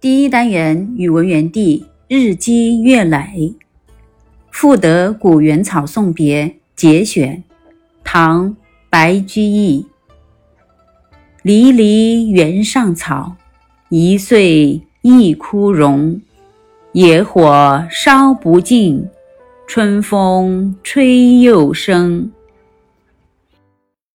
第一单元语文园地日积月累赋得古原草送别节选唐白居易。离离原上草一岁一枯荣。野火烧不尽春风吹又生。